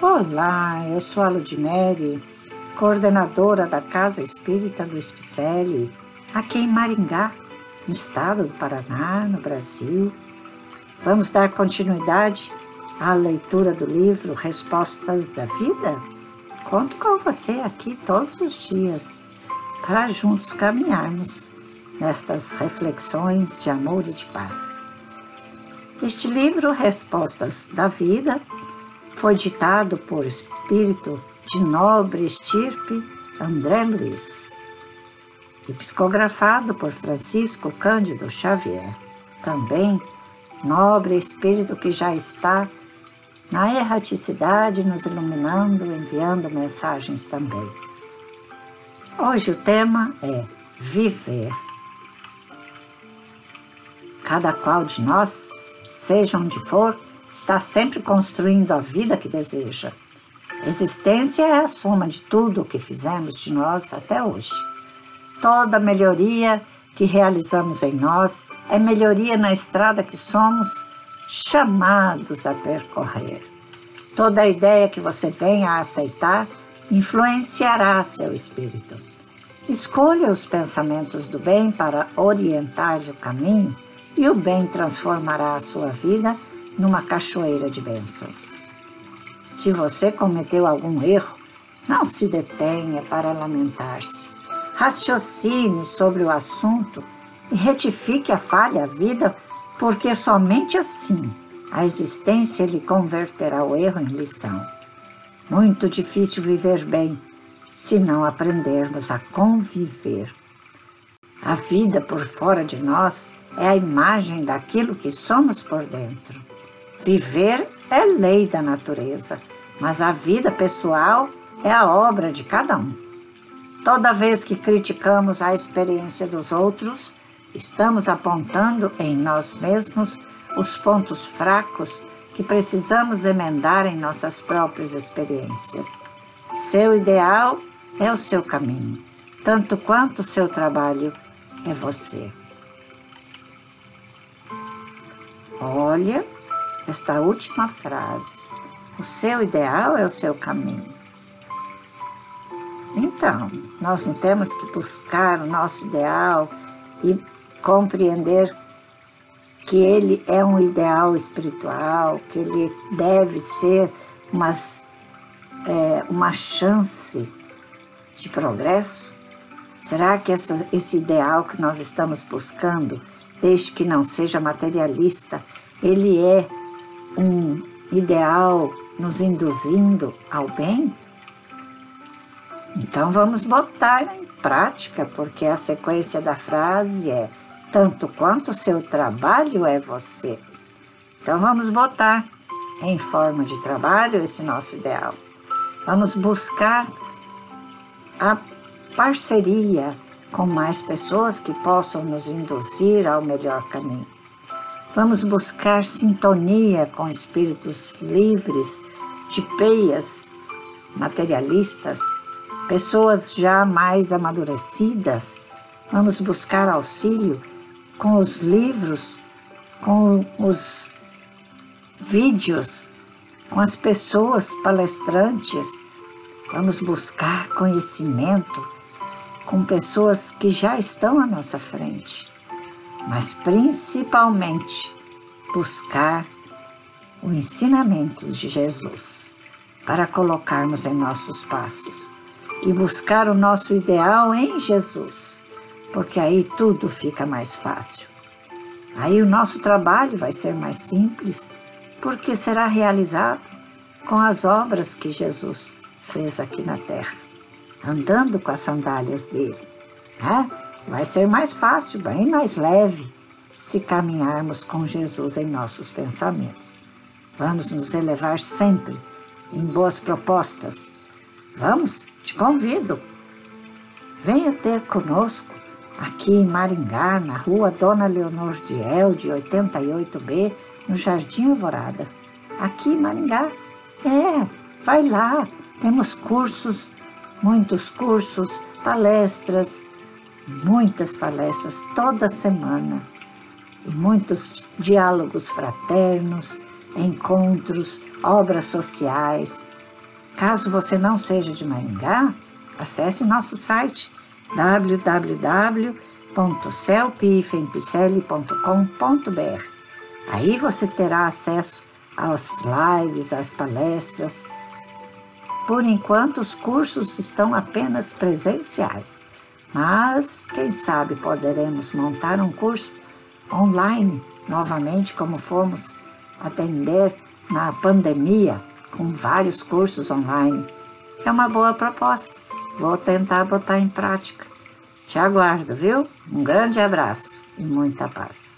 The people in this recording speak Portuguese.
Olá, eu sou a Ludmere, coordenadora da Casa Espírita Luiz Picelli, aqui em Maringá, no estado do Paraná, no Brasil. Vamos dar continuidade à leitura do livro Respostas da Vida? Conto com você aqui todos os dias para juntos caminharmos nestas reflexões de amor e de paz. Este livro, Respostas da Vida, foi ditado por espírito de nobre estirpe André Luiz e psicografado por Francisco Cândido Xavier, também nobre espírito que já está na erraticidade nos iluminando, enviando mensagens também. Hoje o tema é viver. Cada qual de nós, seja onde for, está sempre construindo a vida que deseja. Existência é a soma de tudo o que fizemos de nós até hoje. Toda melhoria que realizamos em nós é melhoria na estrada que somos chamados a percorrer. Toda ideia que você venha a aceitar influenciará seu espírito. Escolha os pensamentos do bem para orientar-lhe o caminho e o bem transformará a sua vida numa cachoeira de bênçãos. Se você cometeu algum erro, não se detenha para lamentar-se. Raciocine sobre o assunto e retifique a falha à vida, porque somente assim a existência lhe converterá o erro em lição. Muito difícil viver bem se não aprendermos a conviver. A vida por fora de nós é a imagem daquilo que somos por dentro. Viver é lei da natureza, mas a vida pessoal é a obra de cada um. Toda vez que criticamos a experiência dos outros, estamos apontando em nós mesmos os pontos fracos que precisamos emendar em nossas próprias experiências. Seu ideal é o seu caminho, tanto quanto seu trabalho é você. Olha esta última frase. O seu ideal é o seu caminho. Então, nós não temos que buscar o nosso ideal e compreender que ele é um ideal espiritual, que ele deve ser umas, é, uma chance de progresso? Será que essa, esse ideal que nós estamos buscando, desde que não seja materialista, ele é um ideal nos induzindo ao bem? Então vamos botar em prática, porque a sequência da frase é tanto quanto o seu trabalho é você. Então vamos botar em forma de trabalho esse nosso ideal. Vamos buscar a parceria com mais pessoas que possam nos induzir ao melhor caminho. Vamos buscar sintonia com espíritos livres de peias materialistas, pessoas já mais amadurecidas. Vamos buscar auxílio com os livros, com os vídeos, com as pessoas palestrantes Vamos buscar conhecimento com pessoas que já estão à nossa frente, mas principalmente buscar o ensinamento de Jesus para colocarmos em nossos passos e buscar o nosso ideal em Jesus, porque aí tudo fica mais fácil. Aí o nosso trabalho vai ser mais simples, porque será realizado com as obras que Jesus fez aqui na terra, andando com as sandálias dele. Né? Vai ser mais fácil, bem mais leve, se caminharmos com Jesus em nossos pensamentos. Vamos nos elevar sempre em boas propostas. Vamos, te convido. Venha ter conosco aqui em Maringá, na rua Dona Leonor de El, de 88B, no Jardim Alvorada. Aqui em Maringá. É, vai lá, temos cursos, muitos cursos, palestras, muitas palestras toda semana, muitos diálogos fraternos, encontros, obras sociais. Caso você não seja de Maringá, acesse nosso site www.celpifempicele.com.br. Aí você terá acesso às lives, às palestras. Por enquanto, os cursos estão apenas presenciais, mas quem sabe poderemos montar um curso online novamente, como fomos atender na pandemia com vários cursos online. É uma boa proposta. Vou tentar botar em prática. Te aguardo, viu? Um grande abraço e muita paz.